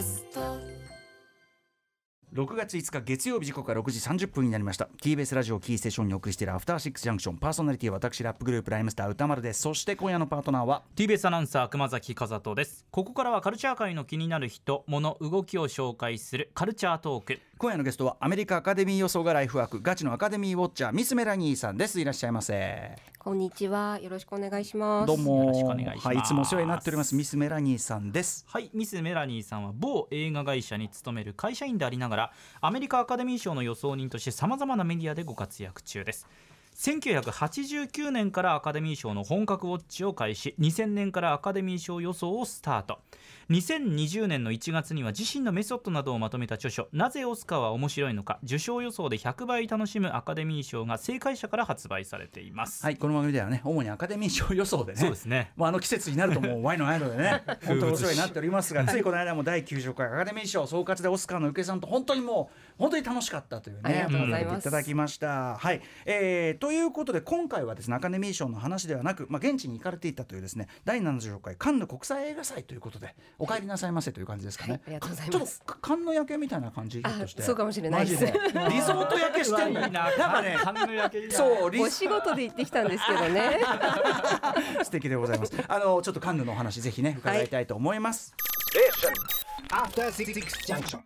ャスト。6月5日月曜日時刻は6時30分になりました。TBS ラジオキーステーションにお送りしているアフターシックスジャンクションパーソナリティは私ラップグループライムスター歌丸です。そして今夜のパートナーは TBS アナウンサー熊崎和人です。ここからはカルチャー界の気になる人物動きを紹介するカルチャートーク今夜のゲストはアメリカアカデミー予想がライフワークガチのアカデミーウォッチャーミスメラニーさんです。いらっしゃいませ。こんにちは。よろしくお願いします。どうもよろしくお願いします。はい、いつもお世話になっておりますミスメラニーさんです。はいミス・メラニーさんは某映画会社に勤める会社員でありながらアメリカアカデミー賞の予想人としてさまざまなメディアでご活躍中です1989年からアカデミー賞の本格ウォッチを開始。2000年からアカデミー賞予想をスタート。2020年の1月には自身のメソッドなどをまとめた著書「なぜオスカーは面白いのか。受賞予想で100倍楽しむアカデミー賞」が正解者から発売されています、はいこの番組ではね主にアカデミー賞予想でねそうですね。まあ、あの季節になるともうワイのワイのでね 本当にお世話になっておりますがついこの間も第90回アカデミー賞総括でオスカーの受けさんと本当にもう本当に楽しかったというねありがとうございますいただきました。はい、えーということで今回はですねアカデミー賞の話ではなく、まあ、現地に行かれていたというですね第70回カンヌ国際映画祭ということでお帰りなさいませという感じですかね。はいありがとうございますちょっとカンヌ焼けみたいな感じ？ひょっとしてそうかもしれないです リゾート焼けしてんのいいな なんかねカンヌ焼けそうリお仕事で行ってきたんですけどね。素敵でございます。あのちょっとカンヌのお話ぜひね伺いたいと思います。Six Junction.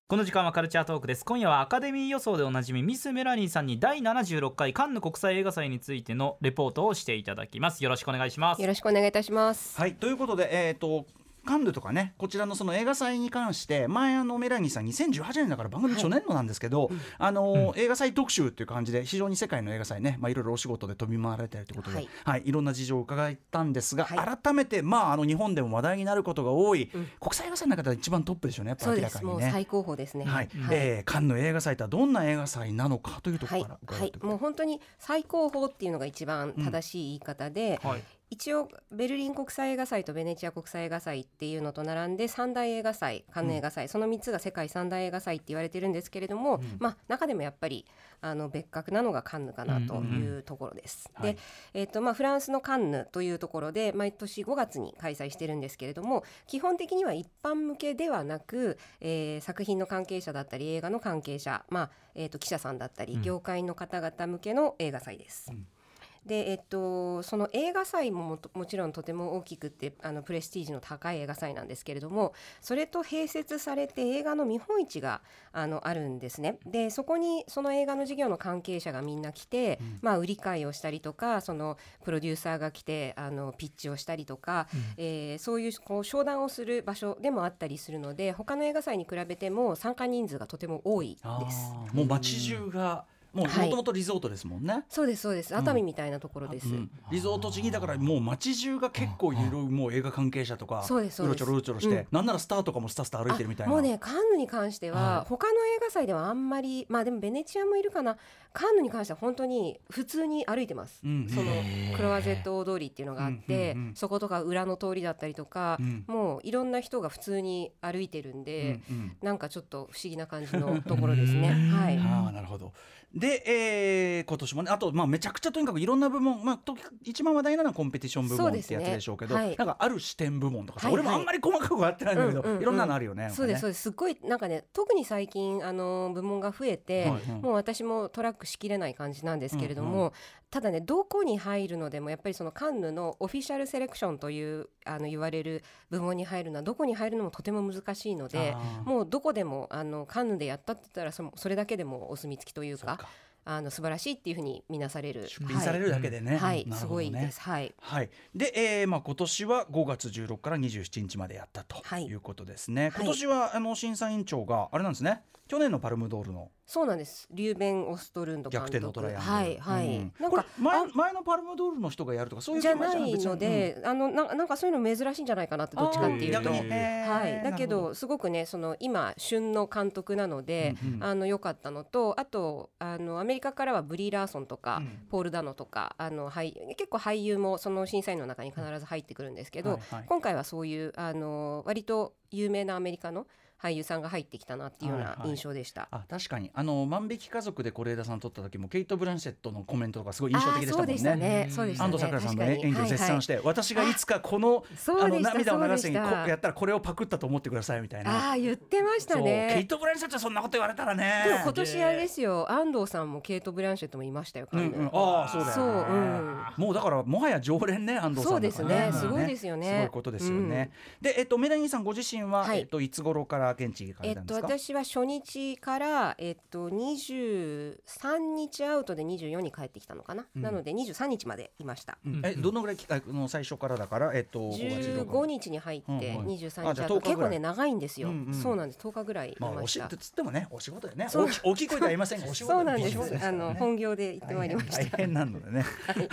この時間はカルチャートークです。今夜はアカデミー予想でおなじみミス・メラニーさんに第76回カンヌ国際映画祭についてのレポートをしていただきます。よろしくお願いします。よろしくお願いいたします。はいということでえっ、とカンヌとかねこちらのその映画祭に関して前あのメラニーさん2018年だから番組初年度なんですけど、あの、映画祭特集っていう感じで非常に世界の映画祭ねまあいろいろお仕事で飛び回られてるということで、ははいいい、ろんな事情を伺ったんですが、はい。改めてまああの日本でも話題になることが多い、国際映画祭の中では一番トップでしょうねやっぱ。明らかにね。もう最高峰ですね。はい、えーカンヌ映画祭とはどんな映画祭なのかというとこはいろから伺はい。っていく、もう本当に最高峰っていうのが一番正しい言い方で、はい一応ベルリン国際映画祭とベネチア国際映画祭っていうのと並んで三大映画祭カンヌ映画祭、その3つが世界三大映画祭って言われてるんですけれども、まあ中でもやっぱりあの別格なのがカンヌかなというところです。はい。で、えっとまあフランスのカンヌというところで毎年5月に開催してるんですけれども基本的には一般向けではなく、えー作品の関係者だったり映画の関係者、まあえっと記者さんだったり業界の方々向けの映画祭です。でえっと、その映画祭ももちろんとても大きくてあのプレステージの高い映画祭なんですけれどもそれと併設されて映画の見本市があのあるんですね。でそこにその映画の事業の関係者がみんな来て、まあ、売り買いをしたりとかそのプロデューサーが来てあのピッチをしたりとか、えーそういうこう商談をする場所でもあったりするので他の映画祭に比べても参加人数がとても多いあです。ー。もう街中がもともとリゾートですもんね。そうですそうです。熱海みたいなところです。うん。リゾート地にだからもう街中が結構いろいろもう映画関係者とかそうですそうろちょろうろちょろして、うん。なんならスターとかもスタスタ歩いてるみたいな。あもうねカンヌに関しては、はい。他の映画祭ではあんまりまあでもベネチアもいるかな。カンヌに関しては本当に普通に歩いてます、うんそのクロワゼット大通りっていうのがあって、そことか裏の通りだったりとか、うん。もういろんな人が普通に歩いてるんで、うんうん。なんかちょっと不思議な感じのところですね。はい。ああなるほどで、えー今年もねあと、まあ、めちゃくちゃとにかくいろんな部門、まあ、と一番話題なのはコンペティション部門ってやつでしょうけどはい。なんかある視点部門とかさ、はい俺もあんまり細かくはやってないんだけど、うんうんうん。いろんなのあるよね。そうですそうでです。すっごいなんかね特に最近あの部門が増えて、はいはいもう私もトラックしきれない感じなんですけれども、ただねどこに入るのでもやっぱりそのカンヌのオフィシャルセレクションというあの言われる部門に入るのはどこに入るのもとても難しいのでもうどこでもあのカンヌでやったって言ったらそそれだけでもお墨付きというかあの素晴らしいっていうふうに見なされる。出品されるだけでね。はい、ね。すごいです。はい。はい、で、えーまあ、今年は5月16から27日までやったとはい。いうことですね、はい。今年はあの審査委員長があれなんですね。去年のパルムドールのそうなんです。リューベン・オストルンド監逆督はいはい、うん。なんか前前のパルムドールの人がやるとかそういうじゃないので、あのななんかそういうの珍しいんじゃないかなってどっちかっていうと。はい、だけどすごくねその今旬の監督なので、うんうん。あの良かったのとあとあのアメリカからはブリー・ラーソンとか、うん。ポール・ダノとかあの俳結構俳優もその審査員の中に必ず入ってくるんですけど、はいはい。今回はそういうあの割と有名なアメリカの俳優さんが入ってきたなっていうようはいはいな印象でした。あ確かにあの万引き家族で是枝さん撮った時もケイト・ブランシェットのコメントとかすごい印象的でしたもんね。そうね。そうでしたね。安藤サクラさんの演技を絶賛して、私がいつかこのあの涙を流すにやったらこれをパクったと思ってくださいみたいな。ああ言ってましたそうケイね。ト・ブランシェットそんなこと言われたらね。でも今年あれですよ安藤さんもケイト・ブランシェットもいましたよ。うんうん、ああそうだよ、ね。そううんもうだからもはや常連ね安藤さんそうですねだからすごいですよねすごいことですよね。でえっとメラニーさんご自身は、はいえっといつ頃から現地えっと。私は初日からえっと23日アウトで24に帰ってきたのかな？うん。なので23日までいました。うん。えどのぐらいきあの最初からだからえっと5月16 15日に入ってうんうん。23あじゃあ10日日あと結ぐらい。構ね長いんですよ、うんうん。そうなんです。10日ぐらいいまあました、おしってつってもねお仕事でね。そう。大きい声では言いませんがお仕事 そうなんです。ね。の本業で行ってまいりました。大変なのでね。はい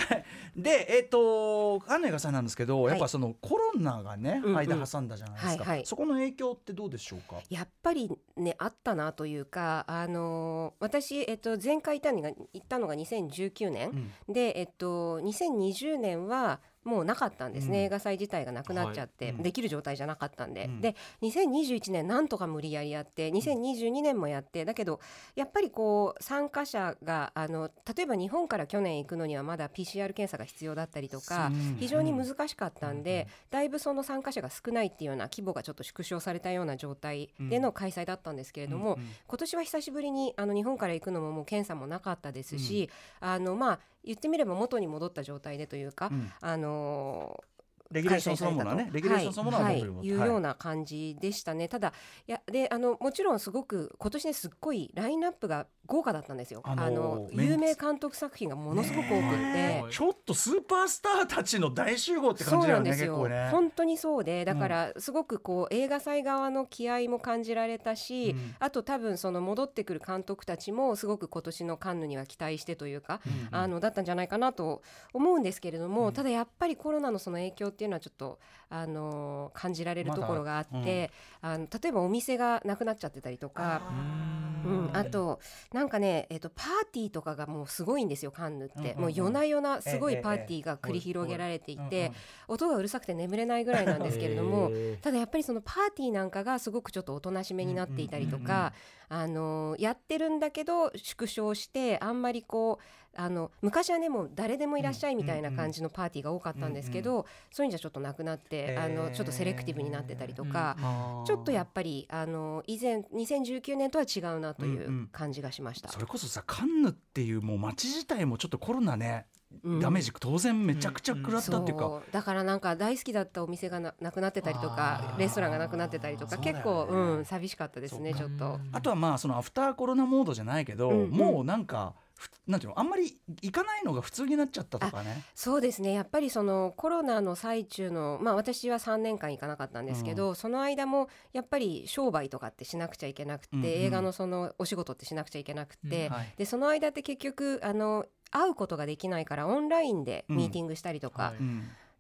でえっ、とカンヌ映画祭なんですけど、はいやっぱそのコロナがね、間挟んだじゃないですか、はいはい。そこの影響ってどうでしょう？か。やっぱりねあったなというかあのー私、えっと、前回行ったのが行ったのが2019年、うんで、えっと、2020年はもうなかったんですね、うん。映画祭自体がなくなっちゃって、はい。うん。できる状態じゃなかったんで、うん。で2021年なんとか無理やりやって2022年もやってだけどやっぱりこう参加者があの例えば日本から去年行くのにはまだ PCR 検査が必要だったりとか、うん。非常に難しかったんで、だいぶその参加者が少ないっていうような規模がちょっと縮小されたような状態での開催だったんですけれども、うんうん。今年は久しぶりにあの日本から行くのももう検査もなかったですし、あのまあ言ってみれば元に戻った状態でというか、うん。あのレギュレーションそのものはね、レギュレーションそのものははい。はい、いうような感じでしたね。ただいやであのもちろんすごく今年ねすっごいラインナップが豪華だったんですよ。あのー有名監督作品がものすごく多くって。ねちょっとスーパースターたちの大集合って感じなんですよ、ね。本当にそうでだからすごくこう映画祭側の気合も感じられたし、うん。あと多分その戻ってくる監督たちもすごく今年のカンヌには期待してというか、うん。あのだったんじゃないかなと思うんですけれども、うん。ただやっぱりコロナのその影響っていうのはちょっとあの感じられるところがあって、あの例えばお店がなくなっちゃってたりとか。うん、あとなんかね、えっとパーティーとかがもうすごいんですよカンヌって、うんうんうん。もう夜な夜なすごいパーティーが繰り広げられていて、音がうるさくて眠れないぐらいなんですけれどもただやっぱりそのパーティーなんかがすごくちょっとおとなしめになっていたりとうんうんうんか、あのやってるんだけど縮小してあんまりこうあの昔はねもう誰でもいらっしゃいみたいな感じのパーティーが多かったんですけど、そういうんじゃちょっとなくなって、あのちょっとセレクティブになってたりとか。ちょっとやっぱりあの以前2019年とは違うなという感じがしました。それこそさカンヌっていうもう街自体もちょっとコロナね、うんダメージ当然めちゃくちゃ食らったっていうか、そう。だからなんか大好きだったお店がななくなってたりとあかー。レストランがなくなってたりとか、結構、うん、寂しかったですねちょっと。あとはまあそのアフターコロナモードじゃないけど、うんうん。もうなんかふなんていうのあんまり行かないのが普通になっちゃったとかね。そうですね。やっぱりそのコロナの最中のまあ私は3年間行かなかったんですけど、その間もやっぱり商売とかってしなくちゃいけなくて、うんうん。映画のそのお仕事ってしなくちゃいけなくて、はい。でその間って結局あの会うことができないからオンラインでミーティングしたりとか、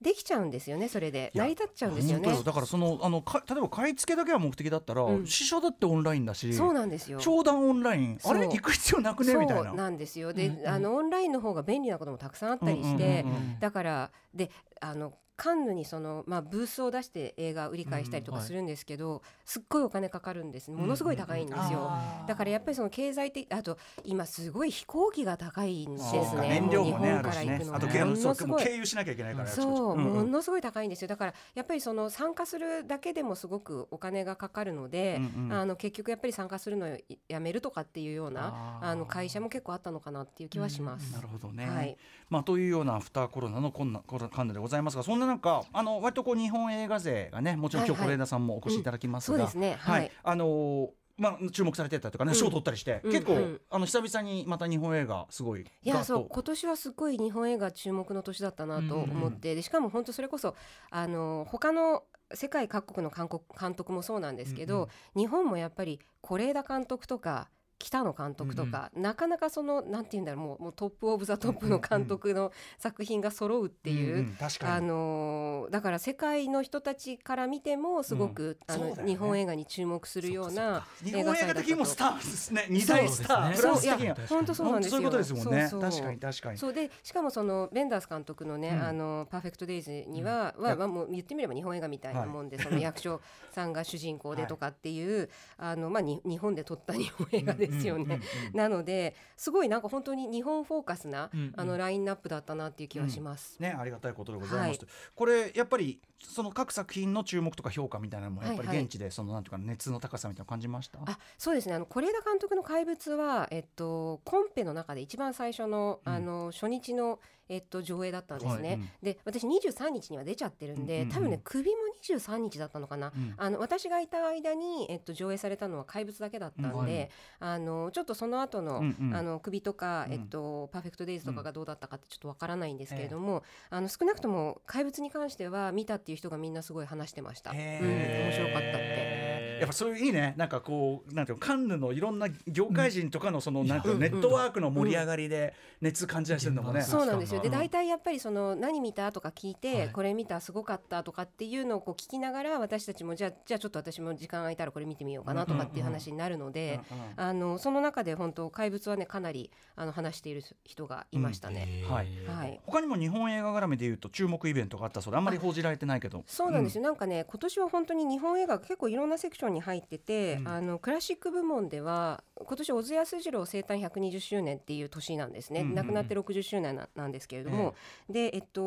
できちゃうんですよねそれで。成り立っちゃうんですよね。だ。からそのあのか例えば買い付けだけは目的だったら、うん。試写だってオンラインだしそうなんですよ。商談オンラインあれ行く必要なくね？みたいな。そうなんですよ。で、うんうんあのオンラインの方が便利なこともたくさんあったりして、だからであのカンヌにその、まあ、ブースを出して映画売り買いしたりとかするんですけど、すっごいお金かかるんです。ものすごい高いんですよ。あーだからやっぱりその経済的あと今すごい飛行機が高いんですね。燃料もね日あるしね。本から行くのあと経ものすごい。経由しなきゃいけないからそう、んん。ものすごい高いんですよ。だからやっぱりその参加するだけでもすごくお金がかかるので、うんうん。あの結局やっぱり参加するのをやめるとかっていうようなあの会社も結構あったのかなっていう気はします。なるほどね。はい。まあ、というようなアフターコロナのこんなコロカンヌでございますがそんな中あの割とこう日本映画勢がねもちろん今日是枝さんもお越しいただきますが、はい。あのーまあ、注目されてたとかねうん。賞、を取ったりして、うん結構、うん。あの久々にまた日本映画すごいいやそう今年はすごい日本映画注目の年だったなと思って、でしかも本当それこそあの他の世界各国の監督監督もそうなんですけど、日本もやっぱり是枝監督とか北野監督とか、なかなかそのなんて言うんだろうもうもう top of the top の監督の作品が揃うっていう。んん確かあにのーだから世界の人たちから見てもすごく、あのそうだよね。日本映画に注目するような日本映画映画祭だったと的にもスターですね。二大スター、うそういや本当そうなんですよ。そういうことですもんね。そうそう。確かに確かに。そうでしかもそのベンダース監督のね、うん。あの Perfect Days には、うん。はまあもう言ってみれば日本映画みたいなもんで、その役所さんが主人公でとかっていう、あのまあに日本で撮った日本映画ですよね。うんうんうんなのですごいなんか本当に日本フォーカスな、うんうん。あのラインナップだったなっていう気はします。ね、ありがたいことでございます、はい。これやっぱりその各作品の注目とか評価みたいなのもやっぱりはいはい。現地でそのなんていうか熱の高さみたいなの感じました、あそうですね。あの是枝監督の「怪物は」えっと、コンペの中で一番最初の,、あの初日の、えっと、上映だったんですね。はいうん。で私23日には出ちゃってるんで、うんうんうん。多分ね首も23日だったのかな、うん。あの私がいた間に、えっと、上映されたのは怪物だけだったんで、あのちょっとその後の、うんうん。あの首とか、うん。えっと、パーフェクトデイズとかがどうだったかってちょっとわからないんですけれども、あの少なくとも怪物に関しては見たっていう人がみんなすごい話してました。うん、へー面白かったって。やっぱそういういいね。なんかこうなんていうのカンヌのいろんな業界人とかのその、なんネットワークの盛り上がりで熱感じたりするのもね、うん。そうなんですよでうん。大体やっぱりその何見た？とか聞いて、はい。これ見たすごかったとかっていうのをこう聞きながら私たちもじゃあじゃあちょっと私も時間空いたらこれ見てみようかなとかっていう話になるので、うんうんあのその中で本当怪物はねかなりあの話している人がいましたね。はい。はい。他にも日本映画絡みでいうと注目イベントがあったそうであんまり報じられてないけど。そうなんですよ、なんかね今年は本当に日本映画が結構いろんなセクションに入ってて、うん。あのクラシック部門では今年小津安二郎生誕120周年っていう年なんですね、うんうんうん。亡くなって60周年ななんですけれども、でえっと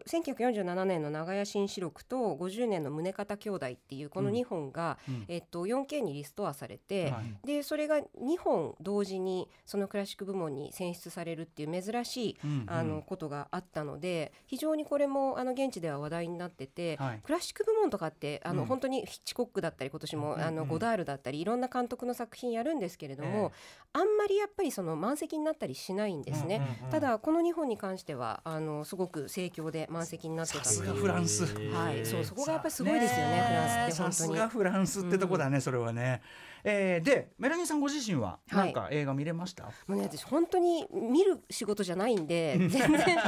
1947年の長屋新四録と50年の宗像兄弟っていうこの2本が、うん。えっと、4K にリストアされて、はい。でそれが2本同時にそのクラシック部門に選出されるっていう珍しい、うんうん。あのことがあったので非常にこれもあの現地では話題になってて、はい。クラシック部門とかってあの、うん。本当にヒッチコックだったり今年も、うんうんあのゴダールだったりいろんな監督の作品やるんですけれども、えあんまりやっぱりその満席になったりしないんですね。うんうんうん。ただこの2本に関してはあのすごく盛況で満席になってたさすがフランス。はい、そうそこがやっぱりすごいですよねフランスってさす本当に。がフランスってとこだね、それはね、えー、でメラニーさんご自身ははい。なんか映画見れました、もうね私本当に見る仕事じゃないんで全然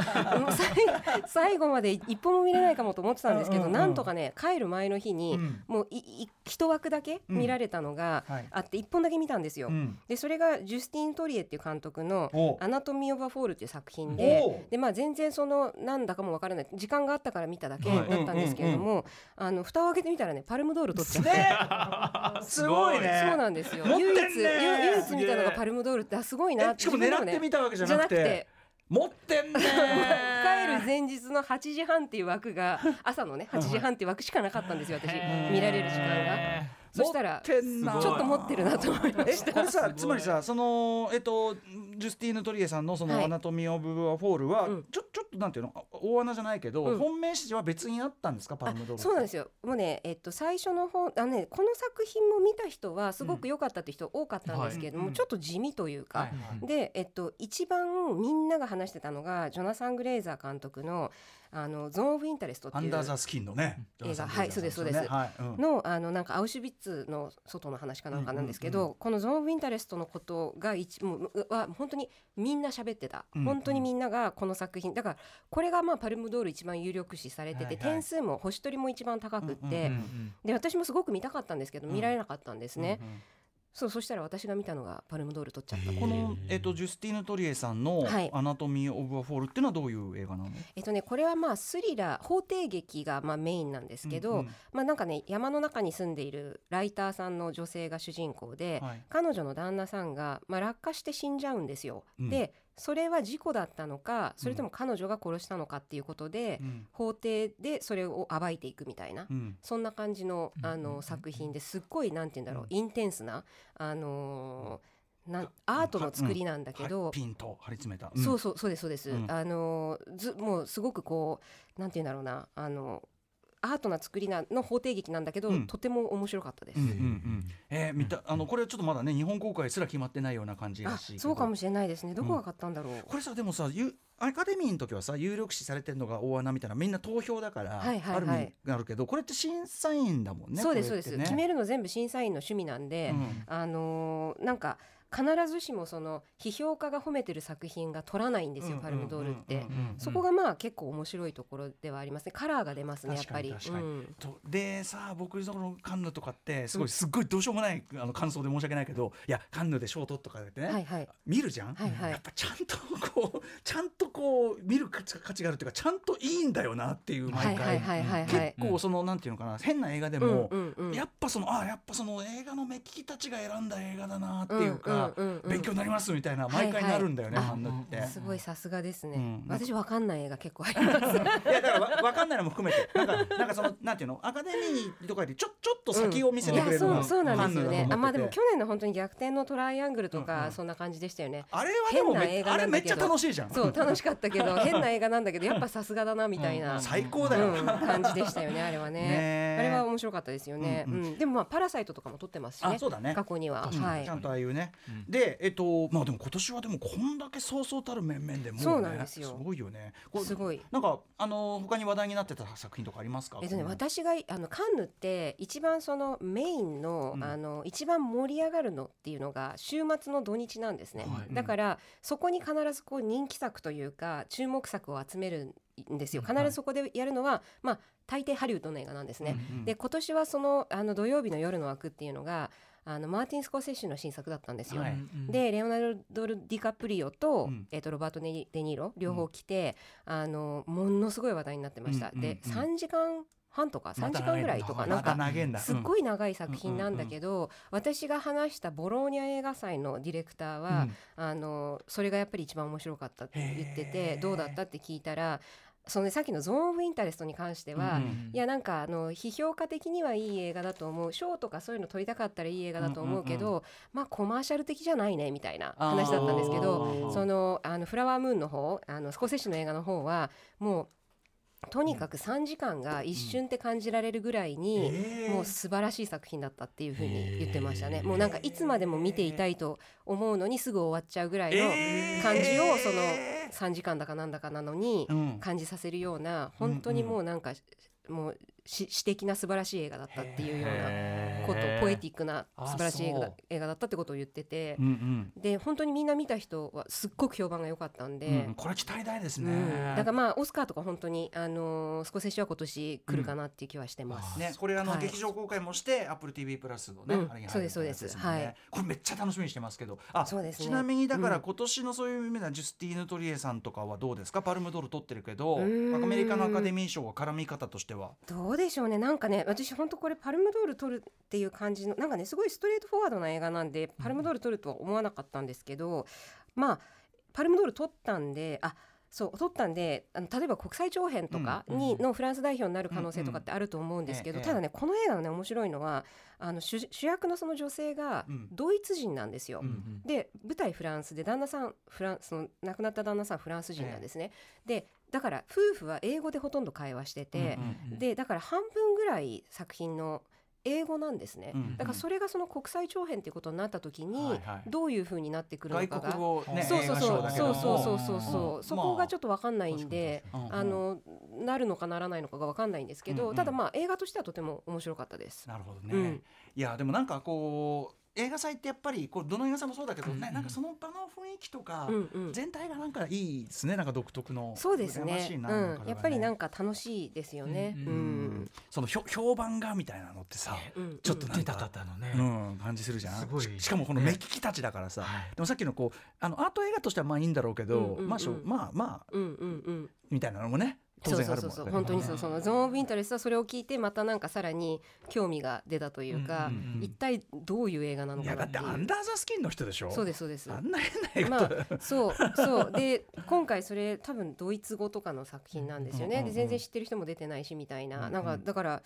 最最後まで一本も見れないかもと思ってたんですけど、うん。うんうんなんとかね帰る前の日に、うん。もういい一枠だけ見られたのがはい。あって一本だけ見たんですよ。うん。でそれがジュスティン・トリエっていう監督のお「 Anatomy of a Fall」っていう作品おでで、まあ、全然そのなんだかもわからない時間があったから見ただけだったんですけれども、あの蓋を開けてみたらねパルムドール取っちゃって。す ごいねそうなんですよ。唯一、唯唯一見たのがパルムドールって、あ、すごいなって。えしかも狙ってみたわけじゃなくて。持ってんね 帰る前日の8時半っていう枠が朝のね8時半っていう枠しかなかったんですよ私。見られる時間が。そしたらちょっと持ってるなと思いました。えこれさつまりさそのえっとジュスティーヌ・トリエさんのその「はい。 Anatomy of a Fall は」うん。ちょちょっとなんていうの？あ大穴じゃないけど、うん。本命視は別にあったんですか？パルムドールそうなんですよ。もうね、えっと、最初の方あの、ね、この作品も見た人はすごく良かったって人多かったんですけれども、うん。ちょっと地味というか、はい。はいで、えっと、一番みんなが話してたのがジョナサン・グレイザー監督の「あの Zone of Interest」っていう Under the Skin のね映画。はいそうですそうです。はい。うん。のあのなんかアウシュビッツの外の話かなんかなんですけど、うんうんこの Zone of Interest のことが一もうは本当にみんな喋ってた、うん本当にみんながこの作品だからこれがまあパルムドール一番有力視されてて、はいはい。点数も星取りも一番高くって、うんうんで私もすごく見たかったんですけど見られなかったんですね、うんうんそうそしたら私が見たのがパルムドール取っちゃった。この、えっと、ジュスティーヌ・トリエさんのはい「 Anatomy of a Fall」っていうのはどういう映画なの、えっとねこれはまあスリラー法廷劇がまあメインなんですけど、うんうん。まあなんかね山の中に住んでいるライターさんの女性が主人公で、はい。彼女の旦那さんが、まあ、落下して死んじゃうんですよ。うん。でそれは事故だったのかそれとも彼女が殺したのかっていうことで、うん。法廷でそれを暴いていくみたいな、うん。そんな感じのあの作品ですっごいなんて言うんだろう、 intense な、あのーなんアートの作りなんだけど、はいピンと張り詰めた、そうそうそうですそうです、うん。あのずもうすごくこうなんて言うんだろうなあのアートな作りなの法廷劇なんだけど、うん。とても面白かったです。うんうんうん。えー、見たあのこれはちょっとまだね日本公開すら決まってないような感じらあしいそうかもしれないですね。どこが買ったんだろう、これさでもさゆアカデミーの時はさ有力視されてるのが大穴みたいなみんな投票だから、はいはいはい。ある意味があるけどこれって審査員だもんねそうですそうです、ね。決めるの全部審査員の趣味なんで、うん。あのーなんか必ずしもその批評家が褒めてる作品が取らないんですよ、パルムドールって、そこがまあ結構面白いところではありますねカラーが出ますねやっぱり。確かに。確かにうん。とでさあ僕そのカンヌとかってすごいすっごいどうしようもないあの感想で申し訳ないけどいやカンヌで賞取っとかってね、はいはい。見るじゃん、はいはい。やっぱちゃんとこうちゃんとこう見る価値があるっていうかちゃんといいんだよなっていう毎回、結構そのなんていうのかな変な映画でも、やっぱそのあやっぱその映画の目利きたちが選んだ映画だなっていうか、強になりますみたいな毎回なるんだよね、はいはいカンヌって。すごいさすがですね、うん。私わかんない映画結構あります。いやだからわ分かんないのも含めて。なんかなんかそのなんていうの？アカデミーとかよりちょちょっと先を見せてくれるのうそうなんですよね。あまあでも去年の本当に逆転のトライアングルとか、そんな感じでしたよね。あれはでもめ変な映画あれめっちゃ楽しいじゃん。そう楽しかったけど 変な映画なんだけどやっぱさすがだなみたいな、最高だよ、うん、感じでしたよねあれはね。あれは面白かったですよね、ううん。ん。でもまあパラサイトとかも撮ってますしね。あそうだね。過去には、うんはい。ちゃんとああいうね、でえっとまあでも今年はでもこんだけそうそうたる面々でもう、ね、そうなんですよ。ごいよね。すごい。なんかあの他に話題になってた作品とかありますか？えっとね、私があのカンヌって一番そのメインの,、うん。あの一番盛り上がるのっていうのが週末の土日なんですね、はい。だからそこに必ずこう人気作というか注目作を集めるんですよ。うん。必ずそこでやるのは、まあ大抵ハリウッドの映画なんですね、うんうん。で今年はそのあの土曜日の夜の枠っていうのがあのマーティン・スコセッシの新作だったんですよ、はい。でレオナルド・ディカプリオと,、うん。えー、とロバート・デ・ニーロ両方来て、あのものすごい話題になってました、うん。うんでうん。3時間半とか3時間ぐらいとか、なんかすっごい長い作品なんだけど、私が話したボローニャ映画祭のディレクターは、うん。あのそれがやっぱり一番面白かったって言っててどうだったって聞いたらそのねさっきの Zone of Interest に関しては、うんいやなんかあの批評家的にはいい映画だと思う賞とかそういうの取りたかったらいい映画だと思うけど、まあコマーシャル的じゃないねみたいな話だったんですけあどーそのあのフラワームーンの方あのスコセッシの映画の方はもうとにかく3時間が一瞬って感じられるぐらいに、もう素晴らしい作品だったっていうふうに言ってましたね。もうなんかいつまでも見ていたいと思うのにすぐ終わっちゃうぐらいの感じをその3時間だかなんだかなのにうん。感じさせるような本当にもうなんかもうし詩的な素晴らしい映画だったっていうようなことポエティックなあ素晴らしい映画だったってことを言ってて。うんうん。で本当にみんな見た人はすっごく評判が良かったんで。うんこれ期待大ですね、うん、だからまあオスカーとか本当にあのースコセッシは今年来るかなっていう気はしてます。ね、これあの、はい。劇場公開もして Apple TV プラスのね、うん。そうですそうです。ねはい。これめっちゃ楽しみにしてますけど。あそうですね。ちなみにだからうん。今年のそういう意味ではジュスティーヌ・トリエさんとかはどうですか？パルムドール取ってるけどアメリカのアカデミー賞は絡み方としては。どうでしょうね。なんかね私本当これパルムドール撮るっていう感じのなんかねすごいストレートフォワードな映画なんでパルムドール撮るとは思わなかったんですけど、まあパルムドール撮ったんであそう撮ったんであの例えば国際長編とかに、のフランス代表になる可能性とかってあると思うんですけど、うんうんただねこの映画のね面白いのはあの主主役のその女性がうん。ドイツ人なんですよ。うんで舞台フランスで旦那さんフランその亡くなった旦那さんフランス人なんですね。でだから夫婦は英語でほとんど会話してて、うん。でだから半分ぐらい作品の英語なんですね、うん。だからそれがその国際長編っていうことになった時に、はいはい。どういう風になってくるの外かが国語ねそうそうそう。そうそうそうそうそう、うん。そこがちょっと分かんないんで、確かに確かにあのなるのかならないのかが分かんないんですけど、うんうん。ただまあ映画としてはとても面白かったです。なるほどね、うん。いやでもなんかこう映画祭ってやっぱりこうどの映画祭もそうだけどね、うんうん。なんかその場の雰囲気とか、うんうん。全体がなんかいいですね。なんか独特のそうですね。ななんかうん、やっぱりなんかか楽しいですよね。ううんん、その評評判がみたいなのってさ、うん、ちょっとなん出たか、方のね、うん、感じするじゃん。すごい。ししかもこの目利きたちだからさ、はい。でもさっきのこうあのアート映画としてはまあいいんだろうけど、うんうんうん。まあしょまあまあうん、うん、うん。みたいなのもね当そう然そうそうそうあるもんね本当にそう。そのゾーン・オブ・インタレストはそれを聞いてまたなんかさらに興味が出たというか、うんうんうん一体どういう映画なのかなってアンダーザスキンの人でしょ。そうですそうです。あんな変な映画まあそうそう。で今回それ多分ドイツ語とかの作品なんですよね、うんうんうんで全然知ってる人も出てないしみたいな、うんうん。なんかだから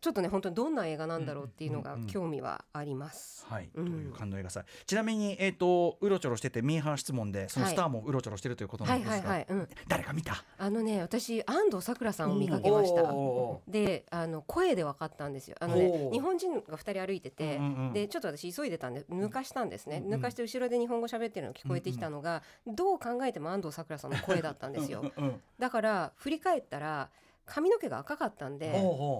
ちょっとね本当にどんな映画なんだろうっていうのが興味はあります。はい、うん。という感動映画祭。ちなみに、えー、とうろちょろしててミーハー質問でそのはいスターもうろちょろしてるということなはいんですが、はいはい、うん、誰か見た？あのね私安藤サクラさんを見かけました。であの声で分かったんですよ。あのほねう日本人が2人歩いてて、うんうんうんでちょっと私急いでたんで抜かしたんですね、うんうん抜かして後ろで日本語喋ってるの聞こえてきたのが、どう考えても安藤サクラさんの声だったんですよ。だから振り返ったら髪の毛が赤かったんで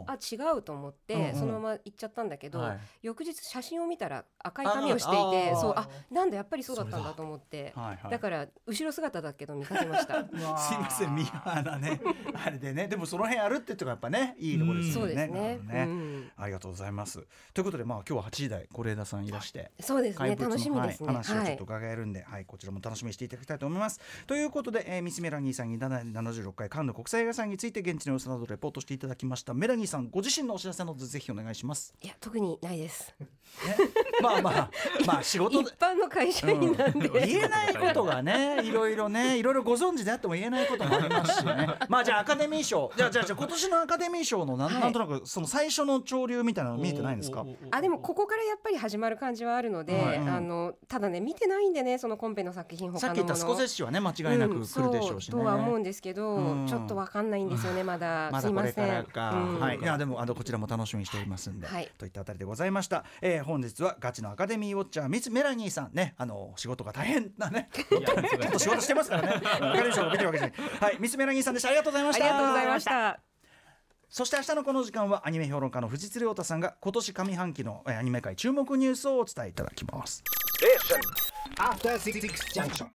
あ違うと思って、そのまま行っちゃったんだけど、はい。翌日写真を見たら赤い髪をしていてああそうああなんだやっぱりそうだったんだと思って、はいはい。だから後ろ姿だけど見かけました。すいませんミーハーなね。あれでね。でもその辺あるってとこやっぱねいいところですよね。ありがとうございます。ということでまあ今日は8時台是枝さんいらして。そうですね。楽しみですね。はい、話をちょはい。っと伺えるんで、はい、こちらも楽しみにしていただきたいと思います。ということで、えーミス・メラニーさんに7 76回カンヌ国際映画祭について現地の様子などレポートしていただきました。メラニーさんご自身のお知らせなどぜひお願いします。いや特にないです。ね、まあまあまあ 仕事で。一般の会社員なんで、言えないことがねいろいろねいろいろご存知であっても言えないこともありますしね。まあじゃあアカデミー賞。じゃあじゃあじゃあ今年のアカデミー賞のなん,、はい。なんとなくその最初の潮流みたいなの見えてないんですか？あでもここからやっぱり始まる感じはあるので、はいうん。あのただね見てないんでねそのコンペの作品他のものさっき言ったスコセッシはね間違いなくうん来るでしょうしね。そうとは思うんですけど、うん。ちょっとわかんないんですよねまだ。まだこれ。からか、うん。はい、いやでもあのこちらも楽しみにしておりますんで、はい。といったあたりでございました、えー、本日はガチのアカデミーウォッチャーミスメラニーさん。ねあの仕事が大変なねちょっと仕事してますからね。アカデミー賞を見てるわけじゃない。はい。ミスメラニーさんでした。ありがとうございまありしたがとうございました。そして明日のこの時間はアニメ評論家の藤津亮太さんが今年上半期のえーアニメ界注目ニュースをお伝えいただきます.